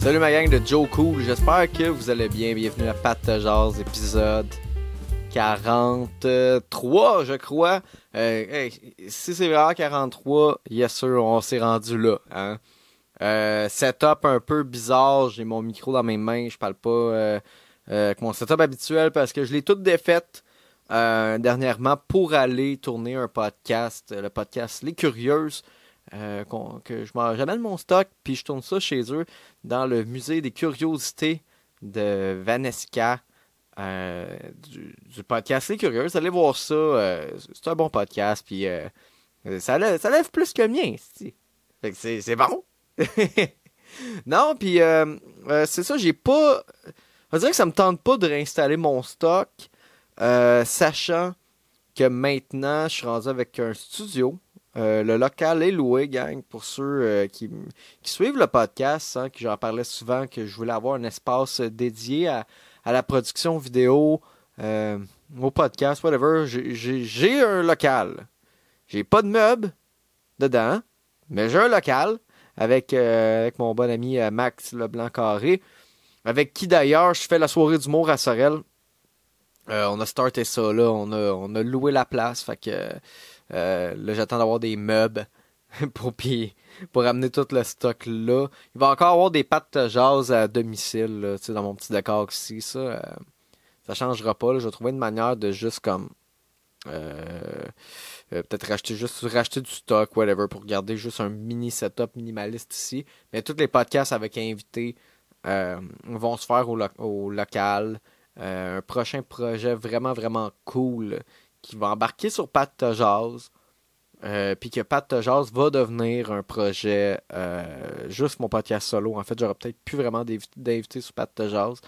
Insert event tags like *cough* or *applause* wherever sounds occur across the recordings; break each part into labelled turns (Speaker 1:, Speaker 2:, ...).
Speaker 1: Salut ma gang de Joe Cool, j'espère que vous allez bien. Bienvenue à Pat Jazz, épisode 43, je crois. Euh, si c'est vraiment 43, yes sir, on s'est rendu là. Hein? Euh, setup un peu bizarre, j'ai mon micro dans mes mains, je parle pas euh, euh avec mon setup habituel parce que je l'ai tout défaite dernièrement pour aller tourner un podcast, le podcast Les Curieuses. Euh, que je j'amène mon stock puis je tourne ça chez eux dans le musée des curiosités de Vanesca euh, du, podcast Les Curieuses. Allez voir ça, euh, c'est un bon podcast puis ça, lève, ça lève plus que le mien. C'est, bon. *laughs* non, puis c'est ça, j'ai pas. On dirait que ça me tente pas de réinstaller mon stock, sachant que maintenant je suis rendu avec un studio. Le local est loué, gang, pour ceux qui, qui, suivent le podcast, hein, que j'en parlais souvent, que je voulais avoir un espace dédié à, la production vidéo, au podcast, whatever. J'ai un local. J'ai pas de meubles dedans, mais j'ai un local avec, euh, mon bon ami euh, Max Leblanc Carré, avec qui d'ailleurs je fais la soirée d'humour à Sorel. Euh, on a starté ça là, on a, loué la place, fait que là j'attends d'avoir des meubles *laughs* pour, puis, pour amener tout le stock là. Il va encore avoir des pattes de jazz à domicile, là, dans mon petit décor ici, ça. ça changera pas, là. je vais trouver une manière de juste comme euh, euh, peut-être racheter juste racheter du stock, whatever, pour garder juste un mini setup minimaliste ici. Mais tous les podcasts avec invités euh, vont se faire au local. Euh, un prochain projet vraiment, vraiment cool qui va embarquer sur Pat Jazz. Euh, puis que Pat Jazz va devenir un projet juste mon podcast solo. En fait, j'aurai peut-être plus vraiment d'invités sur Pat Jazz,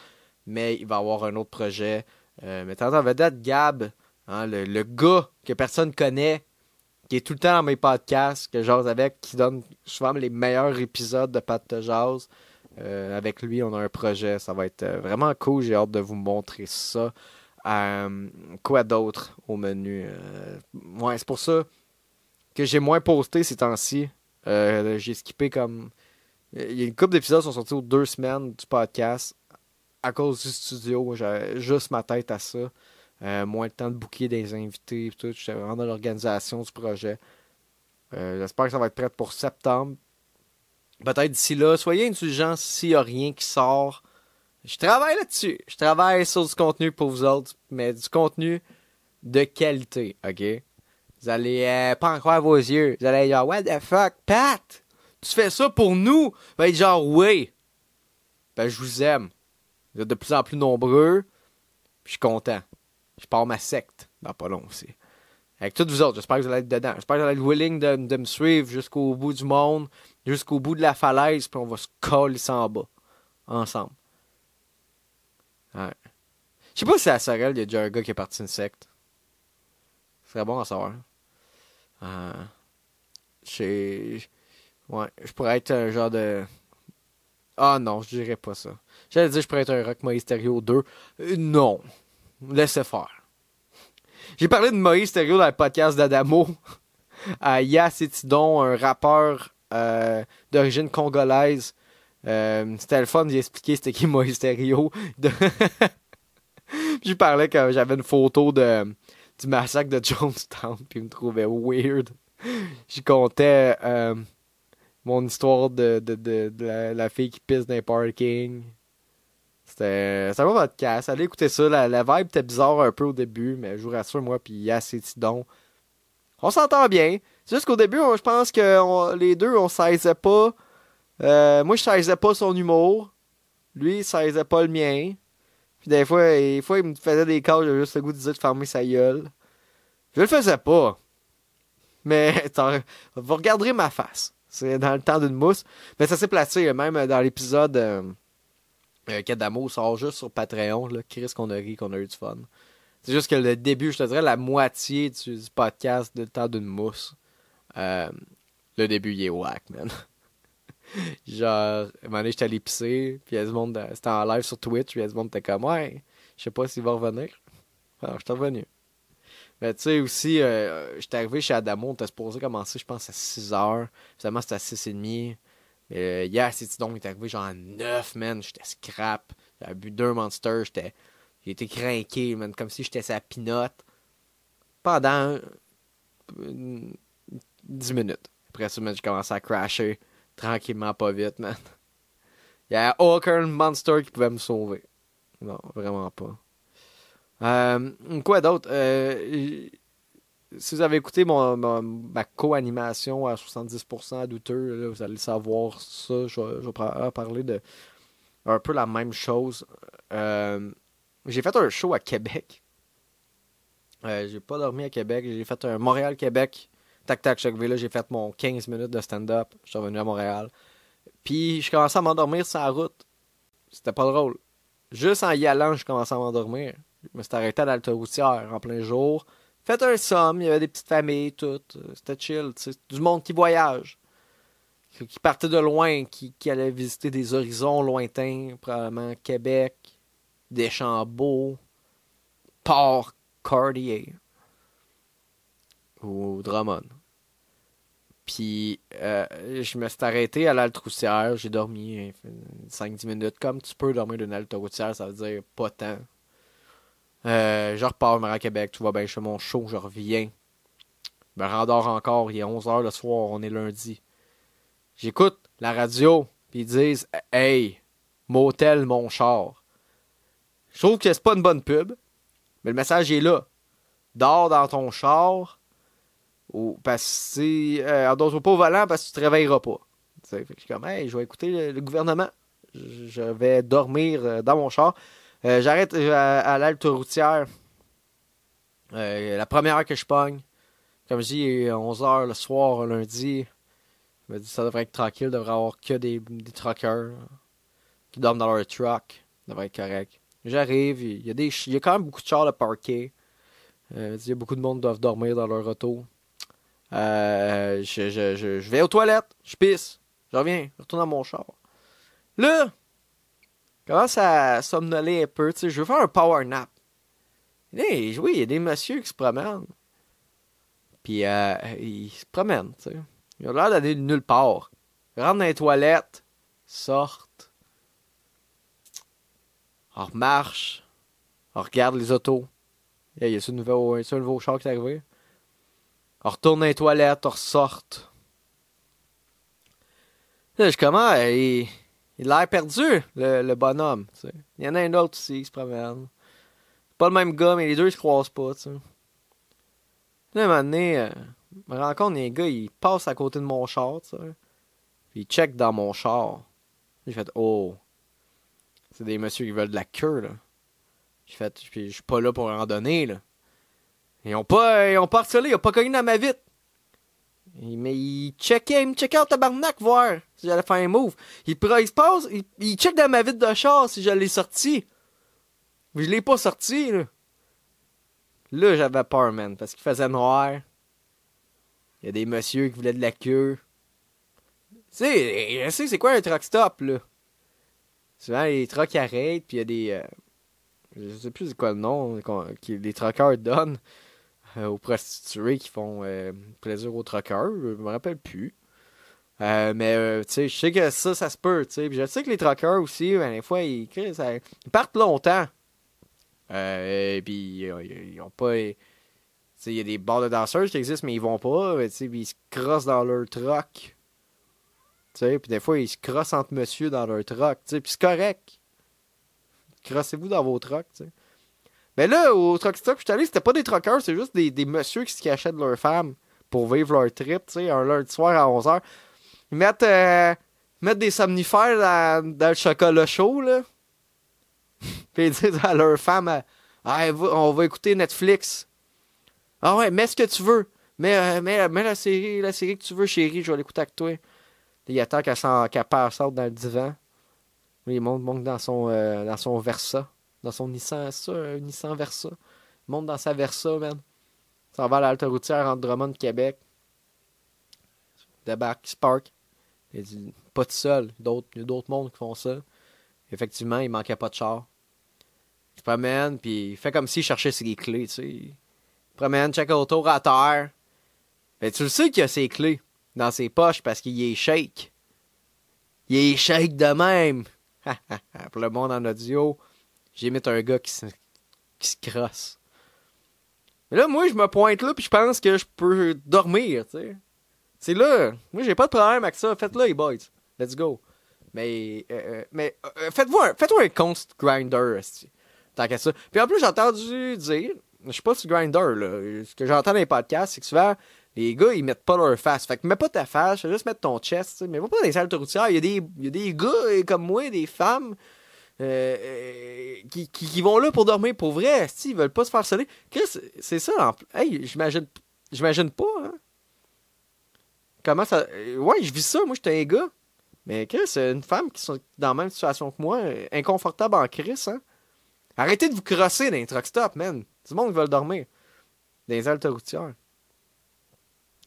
Speaker 1: mais il va avoir un autre projet. mettant en vedette Gab, Hein, le, gars que personne connaît, qui est tout le temps dans mes podcasts, que j'ose avec, qui donne souvent les meilleurs épisodes de Pat de Jazz. Euh, avec lui, on a un projet. Ça va être euh, vraiment cool. J'ai hâte de vous montrer ça. Euh, quoi d'autre au menu? Ouais, c'est pour ça que j'ai moins posté ces temps-ci. J'ai skippé comme. Il y a une couple d'épisodes qui sont sortis aux deux semaines du podcast à cause du studio. J'avais juste ma tête à ça. Moins de temps de bouquer des invités. J'étais vraiment dans l'organisation du projet. J'espère que ça va être prêt pour septembre. Peut-être d'ici là, soyez indulgents s'il n'y a rien qui sort. Je travaille là-dessus. Je travaille sur du contenu pour vous autres, mais du contenu de qualité, ok? Vous allez euh, pas en croire vos yeux. Vous allez dire, what the fuck, Pat? Tu fais ça pour nous? Ben, être genre, oui. Ben, je vous aime. Vous êtes de plus en plus nombreux. Je suis content je pars ma secte dans pas long aussi. Avec toutes vous autres, j'espère que vous allez être dedans. J'espère que vous allez être willing de me suivre jusqu'au bout du monde, jusqu'au bout de la falaise, puis on va se coller en bas. Ensemble. Ouais. Je sais pas si à Sorel, il y a déjà un gars qui est parti d'une secte. Ce serait bon à savoir. Euh, je Ouais, je pourrais être un genre de. Ah non, je dirais pas ça. J'allais dire je pourrais être un Rock Mysterio 2. Euh, non. Laissez faire. J'ai parlé de Moïse dans le podcast d'Adamo. à *laughs* Yass Etidon, un rappeur euh, d'origine congolaise. Euh, c'était le fun d'y expliquer c'était qui Moïse Thériault. De... *laughs* J'y parlais quand j'avais une photo de, du massacre de Jonestown, puis il me trouvait weird. J'y comptais euh, mon histoire de, de, de, la, fille qui pisse dans les parking. C'était un bon podcast. Allez écouter ça. La, vibe était bizarre un peu au début, mais je vous rassure, moi, puis Yass et Tidon. On s'entend bien. C'est juste qu'au début, je pense que les deux, on saisait pas. Euh, moi, je saisais pas son humour. Lui, il saisait pas le mien. Puis des fois, des fois il me faisait des calls, j'avais juste le goût de dire de fermer sa gueule. Je le faisais pas. Mais *laughs* vous regarderez ma face. C'est dans le temps d'une mousse. Mais ça s'est placé, même dans l'épisode. Euh, euh, Kadamo sort juste sur Patreon. Là. Chris qu'on a ri, qu'on a eu du fun. C'est juste que le début, je te dirais, la moitié du podcast de temps d'une mousse. Euh, le début, il est whack, man. *laughs* Genre, un j'étais allé puis il y a monde, c'était en live sur Twitch, puis il y a du monde était comme, ouais, je sais pas s'il va revenir. Alors, je revenu. Mais tu sais, aussi, euh, j'étais arrivé chez Adamo, on était supposé commencer, je pense, à 6h. Finalement, c'était à 6h30. Mais hier, c'est donc est arrivé genre à 9, man. J'étais scrap. J'avais bu deux monsters. J'étais. J'ai été craqué, man. Comme si j'étais sa pinote. Pendant. 10 minutes. Après ça, j'ai commencé à crasher. Tranquillement, pas vite, man. Il y a aucun monster qui pouvait me sauver. Non, vraiment pas. Euh, quoi d'autre? Euh, si vous avez écouté mon, ma, co-animation à 70% douteux, vous allez savoir ça. Je vais, parler de un peu la même chose. Euh, j'ai fait un show à Québec. j'ai pas dormi à Québec. J'ai fait un Montréal-Québec. Tac tac, chaque là, j'ai fait mon 15 minutes de stand-up. Je suis revenu à Montréal. Puis je commençais à m'endormir sur la route. C'était pas drôle. Juste en y allant, je commençais à m'endormir. Je me suis arrêté à l'altoroutière en plein jour. Faites un somme, il y avait des petites familles, toutes. C'était chill, tu Du monde qui voyage. Qui partait de loin, qui, qui allait visiter des horizons lointains, probablement Québec, Deschambault, Port Cartier ou Drummond. Puis euh, je me suis arrêté à l'altroussière, j'ai dormi 5-10 minutes. Comme tu peux dormir d'une routière, ça veut dire pas tant. Euh, je repars à Québec, tout va bien, je fais mon show, je reviens. Je me rendors encore, il est 11h le soir, on est lundi. J'écoute la radio, puis ils disent Hey, motel mon char. Je trouve que c'est pas une bonne pub, mais le message est là. Dors dans ton char, ou parce que euh, dors pas au volant parce que tu te réveilleras pas. Je suis comme Hey, je vais écouter le, gouvernement. Je, vais dormir euh, dans mon char. Euh, j'arrête euh, à, l'alte routière. la première heure que je pogne, comme je dis, 11h le soir, lundi. Je me dis ça devrait être tranquille, il devrait avoir que des, des truckers qui dorment dans leur truck. Ça devrait être correct. J'arrive, il y, a des, il y a quand même beaucoup de chars à parquer. il y a beaucoup de monde qui doivent dormir dans leur auto. Euh, je, je, je, vais aux toilettes, je pisse, je reviens, je retourne dans mon char. Là, commence à somnoler un peu, tu sais, je veux faire un power nap. oui, il y a des messieurs qui se promènent. Puis euh, ils se promènent, tu sais. Ils ont l'air d'aller nulle part. Ils rentrent dans les toilettes, sortent, on remarche, on regarde les autos. Il y a ce nouveau, ce nouveau char qui est arrivé? Retourne dans les toilettes, on ressorte. Là, je comment, il, il a l'air perdu, le, bonhomme. Il y en a un autre aussi qui se promène. Pas le même gars, mais les deux ils se croisent pas. T'sais. Là, un moment donné, euh, je me rends compte, les gars, ils passent à côté de mon char. T'sais. Puis ils checkent dans mon char. J'ai fait Oh, c'est des messieurs qui veulent de la queue. là. J'ai fait, je suis pas là pour en donner. là. Ils ont pas, ils ont pas harcelé, ils ont pas cogné dans ma vitre. Mais il checkait, il me checkait en tabarnak, voir si j'allais faire un move. Il, il se passe, il, il dans ma vitre de char si je l'ai sorti. Mais je l'ai pas sorti, là. Là, j'avais peur, man, parce qu'il faisait noir. Il y a des messieurs qui voulaient de la queue. Tu sais, sais c'est quoi un truck stop, là. Souvent, les trucks arrêtent, puis il y a des... Euh, je sais plus c'est quoi le nom que les truckers donnent. Euh, aux prostituées qui font euh, plaisir aux truckers. Je me rappelle plus. Euh, mais tu sais, je sais que ça, ça se peut. tu sais. Je sais que les truckers aussi, ben, des fois, ils, partent longtemps. et puis, ils ont pas. Il y a des bars de danseuses qui existent, mais ils vont pas. Mais, ils se crossent dans leur truck. Puis des fois, ils se crossent entre monsieur dans leur truck. Puis c'est correct. Crossez-vous dans vos trucks. sais. Mais là, au truck stop je suis allé, c'était pas des truckers, c'est juste des, des messieurs qui se cachaient de leurs femmes pour vivre leur trip, tu sais, un lundi soir à 11h. Ils mettent, euh, mettent des somnifères dans, dans, le chocolat chaud, là. *laughs* Puis ils disent à leur femme, ah, on va écouter Netflix. Ah ouais, mets ce que tu veux. Mets, euh, mets, mets la, série, la série que tu veux, chérie, je vais l'écouter avec toi. Il attend qu'elle qu sorte dans le divan. Il monte, monte dans son, euh, dans son Versa dans son Nissan, ça, Nissan Versa. Il monte dans sa Versa, man. Ça va à l'alta routière entre Drummond Québec. Débarque, Spark. Il dit, pas tout seul. Il y a d'autres mondes qui font ça. Effectivement, il manquait pas de char. Il se promène, puis il fait comme s'il cherchait ses clés, tu sais. Il promène, check autour à terre. Mais tu le sais qu'il a ses clés dans ses poches parce qu'il est shake. il est shake de même. *laughs* Pour le monde en audio, j'imite un gars qui se, qui se crosse. Mais là, moi, je me pointe là, puis je pense que je peux dormir, tu sais. C'est là. Moi, j'ai pas de problème avec ça. Faites-le, les boys. Let's go. Mais, euh, euh, mais euh, faites-vous un, faites un compte Grinder, tant qu'à ça. Puis en plus, j'ai entendu dire, je sais pas si Grinder, là, ce que j'entends dans les podcasts, c'est que souvent, les gars, ils mettent pas leur face. Fait que mets pas ta face, juste mettre ton chest, mais va pas dans les salles routières. Il y, y a des gars comme moi, des femmes, qui, qui, qui, vont là pour dormir pour vrai. Ils veulent pas se faire soler. c'est ça. Hey, j'imagine, j'imagine pas, hein. Comment ça. Ouais, je vis ça. Moi, j'étais un gars. Mais c'est une femme qui sont dans la même situation que moi, inconfortable en crise, hein. Arrêtez de vous crosser dans les truck stop, man. Tout le monde veut dormir. Dans les.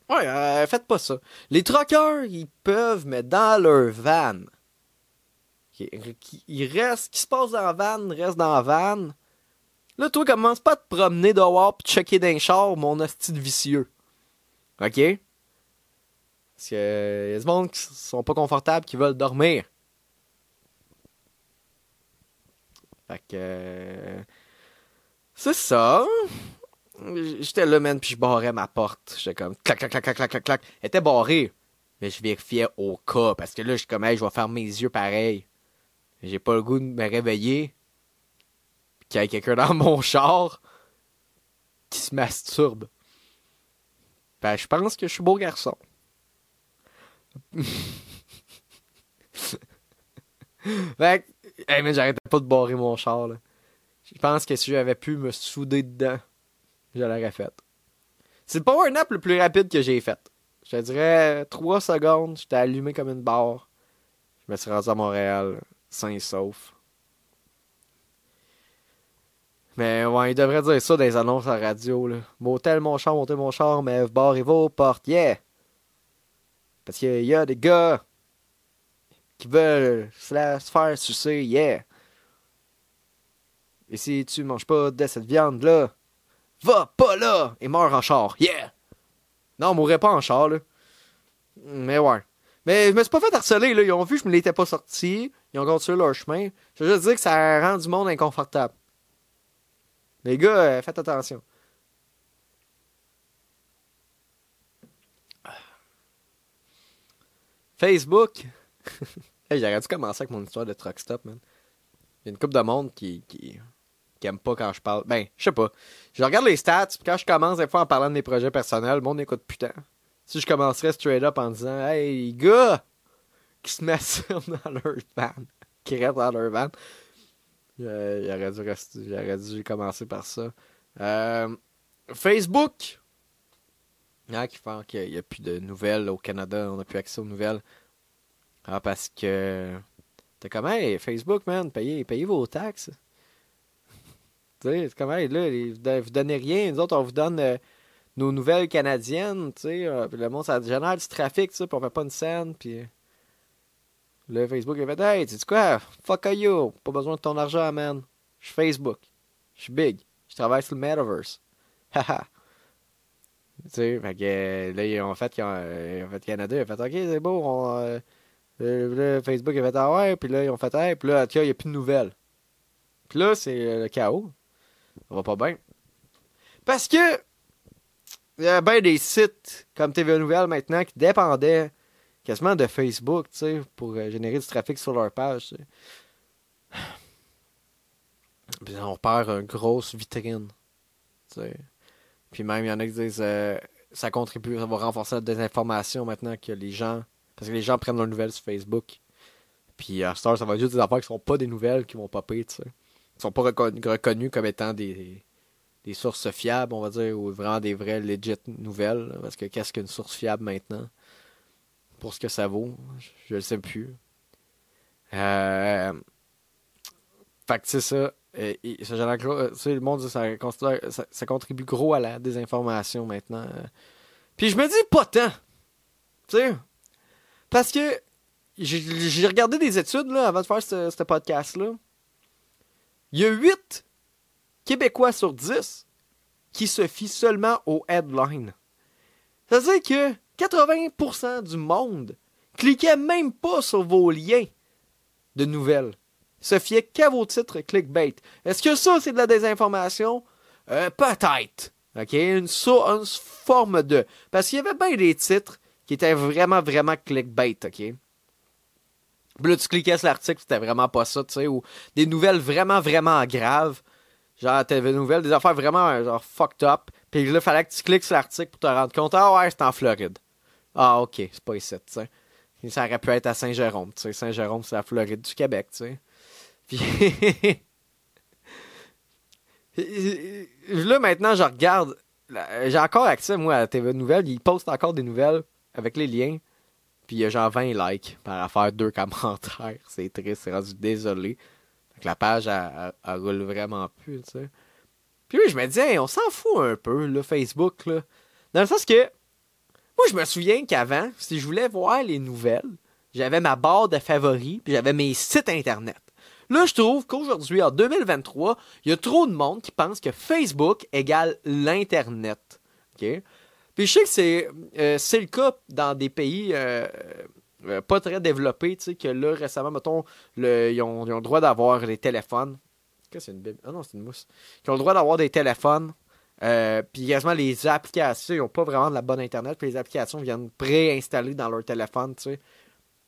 Speaker 1: Ouais, euh, faites pas ça. Les truckers, ils peuvent, mais dans leur van. Ils restent, qui se passe dans la van, reste dans la van. Là, toi, commence pas à te promener dehors pis checker d'un char, mon hostie vicieux. OK? Parce que y a des gens qui sont pas confortables, qui veulent dormir. Fait que. Euh, c'est ça. J'étais là, man, puis je barrais ma porte. J'étais comme clac, clac, clac, clac, clac, clac, clac. Elle était barrée. Mais je vérifiais au cas, parce que là, je suis comme, hey, je vais faire mes yeux pareil. J'ai pas le goût de me réveiller. Qu'il y ait quelqu'un dans *laughs* mon char qui se masturbe. Ben, je pense que je suis beau garçon. *laughs* fait hey, mais j'arrêtais pas de barrer mon char, là. Je pense que si j'avais pu me souder dedans, je l'aurais fait. C'est le power nap le plus rapide que j'ai fait. Je dirais 3 secondes, j'étais allumé comme une barre. Je me suis rendu à Montréal, sain et sauf. Mais ouais, il devrait dire ça dans les annonces à radio. Là. Motel mon char, montez mon char, mais barrez vos portes, yeah! Parce qu'il y a des gars qui veulent se faire sucer, yeah. Et si tu manges pas de cette viande-là, va pas là et meurs en char, yeah. Non, mourrait pas en char, là. Mais ouais. Mais je me suis pas fait harceler, là. Ils ont vu que je me l'étais pas sorti. Ils ont continué leur chemin. Je veux juste dire que ça rend du monde inconfortable. Les gars, euh, faites attention. Facebook. *laughs* hey, J'aurais dû commencer avec mon histoire de truck stop, man. Il y a une couple de monde qui, qui, aime pas quand je parle. Ben, je sais pas. Je regarde les stats, puis quand je commence des fois en parlant de mes projets personnels, le monde écoute putain. Si je commencerais straight up en disant Hey, gars, qui se masturbent *laughs* dans leur van, qui restent dans leur van, euh, j'aurais dû, dû commencer par ça. Euh, Facebook. Ah, qui fait qu'il n'y a plus de nouvelles au Canada, on n'a plus accès aux nouvelles. Ah, parce que. T'es comme, Facebook, man, payez, payez vos taxes. *laughs* tu sais, comme, là, vous donnez rien, nous autres, on vous donne euh, nos nouvelles canadiennes, tu sais. Euh, le monde, ça génère du trafic, tu sais, puis on fait pas une scène, puis. Le Facebook, il fait, hey, tu quoi, fuck you, pas besoin de ton argent, man. Je suis Facebook. Je suis big. Je travaille sur le metaverse. *laughs* Haha. Tu sais, fait que là, ils ont fait, ils ont, fait Canada, ils ont fait OK, c'est beau, on, euh, là, Facebook a fait Ah ouais, puis là, ils ont fait Hey, puis là, il n'y a plus de nouvelles. Puis là, c'est le chaos. Ça va pas bien. Parce que il y a bien des sites comme TV Nouvelles maintenant qui dépendaient quasiment de Facebook, tu sais, pour euh, générer du trafic sur leur page. On perd une grosse vitrine. Puis même, il y en a qui disent euh, ça contribue, ça va renforcer la désinformation maintenant que les gens. Parce que les gens prennent leurs nouvelles sur Facebook. Puis à Star, ça va juste des affaires qui sont pas des nouvelles qui vont popper, tu sais. Ils sont pas reconnus, comme étant des, des sources fiables, on va dire, ou vraiment des vraies legit nouvelles. parce que qu'est-ce qu'une source fiable maintenant? Pour ce que ça vaut, je, le sais plus. Euh... Fait que c'est ça. Et, le monde ça, ça, contribue gros à la désinformation maintenant. Puis je me dis pas tant. Tu sais. Parce que j'ai regardé des études là, avant de faire ce, podcast-là. Il y a 8 Québécois sur 10 qui se fient seulement aux headlines. Ça veut dire que 80% du monde cliquaient même pas sur vos liens de nouvelles. Se fiaient qu'à vos titres clickbait. Est-ce que ça, c'est de la désinformation? Euh, peut-être. OK? Une, une forme de. Parce qu'il y avait bien des titres qui étaient vraiment, vraiment clickbait, OK? Puis là, tu cliquais sur l'article, c'était vraiment pas ça, tu sais, ou des nouvelles vraiment, vraiment graves. Genre, t'avais des nouvelles, des affaires vraiment, genre, fucked up. Puis là, il fallait que tu cliques sur l'article pour te rendre compte. Ah ouais, c'est en Floride. Ah, ok, c'est pas ici, tu sais. Ça aurait pu être à Saint-Jérôme, tu sais. Saint-Jérôme, c'est la Floride du Québec, tu sais. Puis. *laughs* là, maintenant, je regarde. J'ai encore accès, moi, à la TV Nouvelles. Ils postent encore des nouvelles avec les liens. Puis il y a genre 20 likes par affaire, deux *laughs* commentaires. C'est triste, c'est rendu désolé. la page, elle, roule vraiment plus, tu sais. Puis oui, je me disais, on s'en fout un peu, là, Facebook, là. Dans le sens que, moi, je me souviens qu'avant, si je voulais voir les nouvelles, j'avais ma barre de favoris, puis j'avais mes sites Internet. Là, je trouve qu'aujourd'hui, en 2023, il y a trop de monde qui pense que Facebook égale l'Internet. Puis je sais que c'est, euh, c'est le cas dans des pays euh, euh, pas très développés, tu sais, que là, récemment, mettons, le, ils, ont, le droit d'avoir les téléphones. Qu'est-ce que c'est une Bible? Ah non, c'est une mousse. Ils ont le droit d'avoir des téléphones. Puis quasiment les applications, ils n'ont pas vraiment de la bonne Internet. Puis les applications viennent préinstallées dans leur téléphone, tu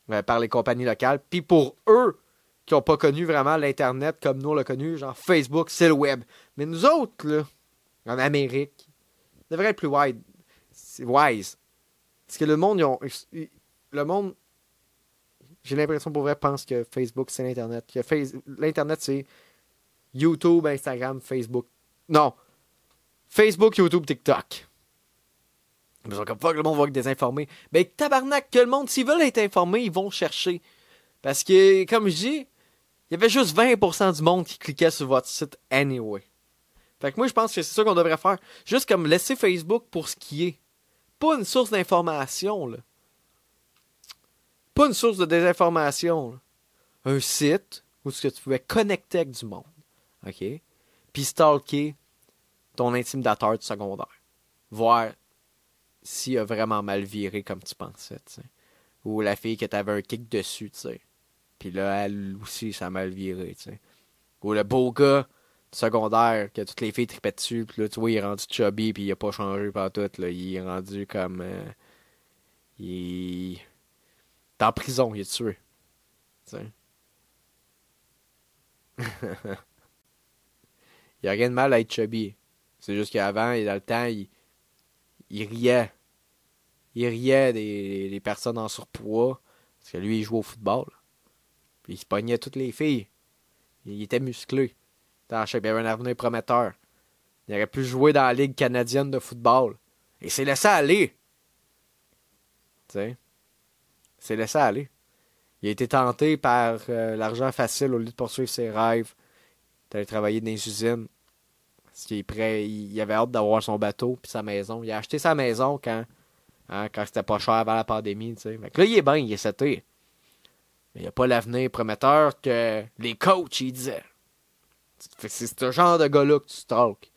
Speaker 1: sais, par les compagnies locales. Puis pour eux, qui n'ont pas connu vraiment l'Internet comme nous on l'a connu, genre Facebook, c'est le web. Mais nous autres, là, en Amérique, devrait être plus wide c'est wise. Parce que le monde, le monde, j'ai l'impression pour vrai, pense que Facebook, c'est l'Internet. Que l'Internet, c'est YouTube, Instagram, Facebook. Non. Facebook, YouTube, TikTok. Ils sont comme, que le monde va être désinformé. Ben, tabarnak, que le monde, s'ils veulent être informés, ils vont chercher. Parce que, comme je dis, il y avait juste 20% du monde qui cliquait sur votre site anyway. Fait que moi, je pense que c'est ça qu'on devrait faire. Juste comme laisser Facebook pour ce qui est pas une source d'information, là. Pas une source de désinformation. Un site où tu pouvais connecter avec du monde. OK? Puis stalker ton intimidateur de secondaire. Voir s'il a vraiment mal viré comme tu pensais. Ou la fille que t'avais un kick dessus, tu sais. Puis là, elle aussi, ça a mal viré, tu sais. Ou le beau gars secondaire que toutes les filles tripaient dessus. Puis là, tu vois, il est rendu chubby, puis il a pas changé par tout. Là. Il est rendu comme. Euh, il est. en prison, il est tué. *laughs* Il y a rien de mal à être chubby. C'est juste qu'avant, dans le temps, il, riait. Il riait des, personnes en surpoids. Parce que lui, il jouait au football. Puis il se pognait toutes les filles. Il était musclé. Il avait un avenir prometteur. Il aurait pu jouer dans la Ligue canadienne de football. Et c'est laissé aller. Tu sais? C'est laissé aller. Il a été tenté par euh, l'argent facile au lieu de poursuivre ses rêves. D'aller travailler dans les usines. Est prêt. Il, avait hâte d'avoir son bateau puis sa maison. Il a acheté sa maison quand, hein, quand c'était pas cher avant la pandémie. Tu sais. là, il est bien, il est seté. Mais il n'y a pas l'avenir prometteur que les coachs, ils disaient. C'est ce genre de gars-là que tu stalks.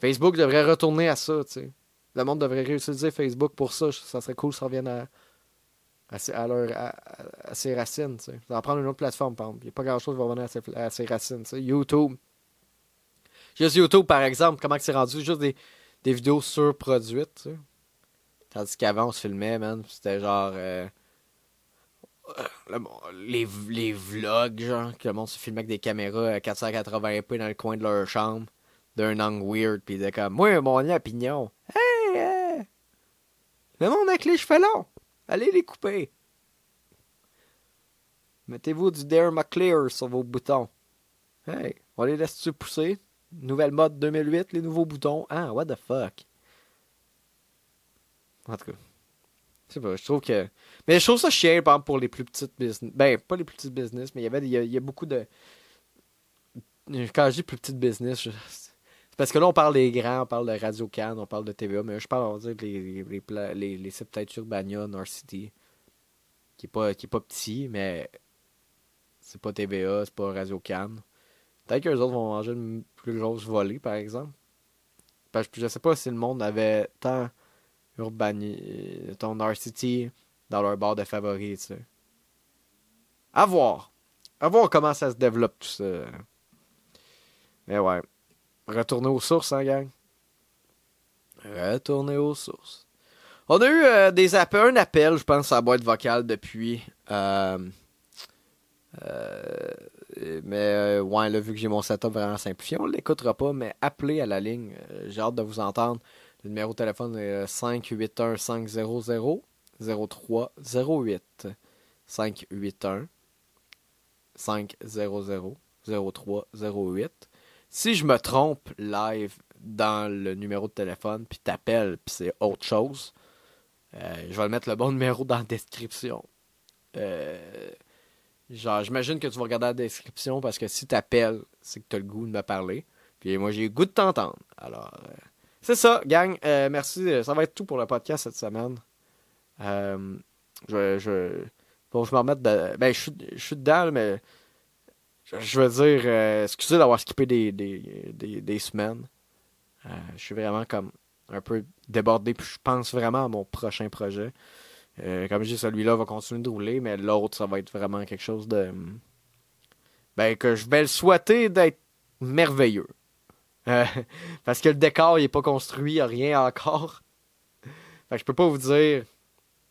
Speaker 1: Facebook devrait retourner à ça, tu sais. Le monde devrait réutiliser Facebook pour ça. Ça serait cool si ça revienne à, à, leur, à, ses racines, tu sais. en prendre une autre plateforme, par exemple. Il n'y a pas grand-chose qui va revenir à ses, racines, tu sais. YouTube. Juste YouTube, par exemple, comment c'est rendu? Juste des, des vidéos surproduites, tu sais. Tandis qu'avant, on se filmait, man. C'était genre... Euh, les, les vlogs, genre, que le monde se filmait avec des caméras à 480p dans le coin de leur chambre, d'un angle weird, pis de comme, moi, mon opinion. Hey, hey, le monde avec les cheveux longs, allez les couper. Mettez-vous du Dermaclear sur vos boutons. Hey, on les laisse-tu pousser? Nouvelle mode 2008, les nouveaux boutons. Ah, what the fuck? En tout cas. Pas, je trouve que. Mais je trouve ça chiant, par exemple, pour les plus petites business. Ben, pas les plus petites business, mais il y avait il y a, beaucoup de. Quand je dis plus petites business, c'est parce que là, on parle des grands, on parle de Radio Can, on parle de TVA, mais je parle, on va dire, les, les, les, les sites peut-être Urbania, North City, qui est pas, qui est pas petit, mais c'est pas TVA, c'est pas Radio Can. Peut-être qu'eux autres vont manger une plus grosse volée, par exemple. Parce que je sais pas si le monde avait tant Urbani, ton City, dans leur barre de favoris, tu sais. À voir. À voir comment ça se développe tout ça. Mais ouais. Retourner aux sources, hein, gang? Retourner aux sources. On a eu euh, des appels, un appel, je pense, à la boîte vocale depuis. Euh, euh, mais ouais, là, vu que j'ai mon setup vraiment simplifié, on l'écoutera pas, mais appelez à la ligne. j'ai hâte de vous entendre. Le numéro de téléphone est 581 500 0308. 581 500 0308. Si je me trompe live dans le numéro de téléphone, puis t'appelles, puis c'est autre chose, euh, je vais le mettre le bon *laughs* numéro dans la description. Euh, genre, j'imagine que tu vas regarder la description parce que si t'appelles, c'est que t'as le goût de me parler. Puis moi, j'ai le goût de t'entendre. Alors, euh, c'est ça, gang. merci. Ça va être tout pour le podcast cette semaine. je, je, Bon, je me remette de. Ben, je suis, je suis dedans, mais. Je, veux dire, euh, excusez d'avoir skippé des, des, des, des semaines. Euh, je suis vraiment comme un peu débordé, puis je pense vraiment à mon prochain projet. Euh, comme je dis, celui-là va continuer de rouler, mais l'autre, ça va être vraiment quelque chose de. Ben, que je vais le souhaiter d'être merveilleux. *laughs* parce que le décor, il n'est pas construit, rien encore. Fait que je peux pas vous dire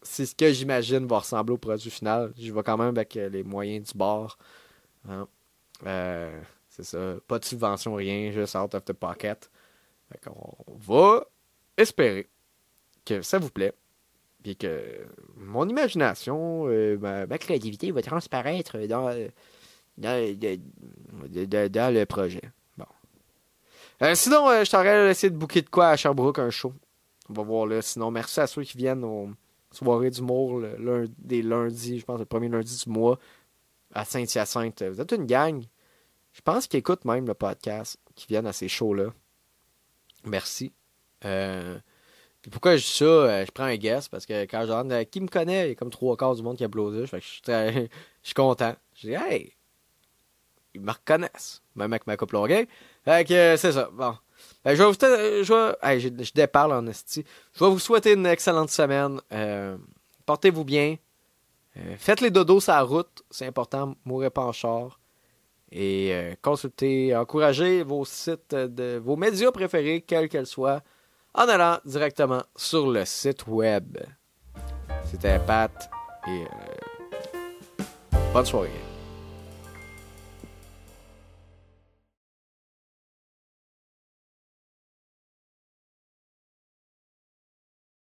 Speaker 1: c'est ce que j'imagine va ressembler au produit final. Je vais quand même avec euh, les moyens du bord. Hein? Euh, c'est ça. Pas de subvention, rien, juste out of the pocket. on va espérer que ça vous plaît. Puis que mon imagination, euh, ma, créativité va transparaître dans, dans, dans, le projet. Bon. sinon, je t'aurais essayé de booker de quoi à Sherbrooke un show. On va voir là. Sinon, merci à ceux qui viennent au soirée d'humour le, des lundis, je pense le premier lundi du mois à Saint-Hyacinthe. Vous êtes une gang. Je pense qu'ils écoutent même le podcast, qui viennent à ces shows-là. Merci. Euh, puis pourquoi je dis ça, euh, je prends un guess, parce que quand je demande euh, qui me connaît, il y a comme trois quarts du monde qui applaudit. Je suis *laughs* je suis content. Je dis hey, ils me reconnaissent. Même avec ma couple longue. Fait que c'est ça. Bon. Ben, je vais vous. Je, je, déparle en esti. Je vais vous souhaiter une excellente semaine. Euh, portez-vous bien. Euh, faites les dodos sur la route. C'est important. Mourrez pas en char. Et euh, consultez, encouragez vos sites, de vos médias préférés, quels qu'elles soient, en allant directement sur le site web. C'était Pat et bonne soirée.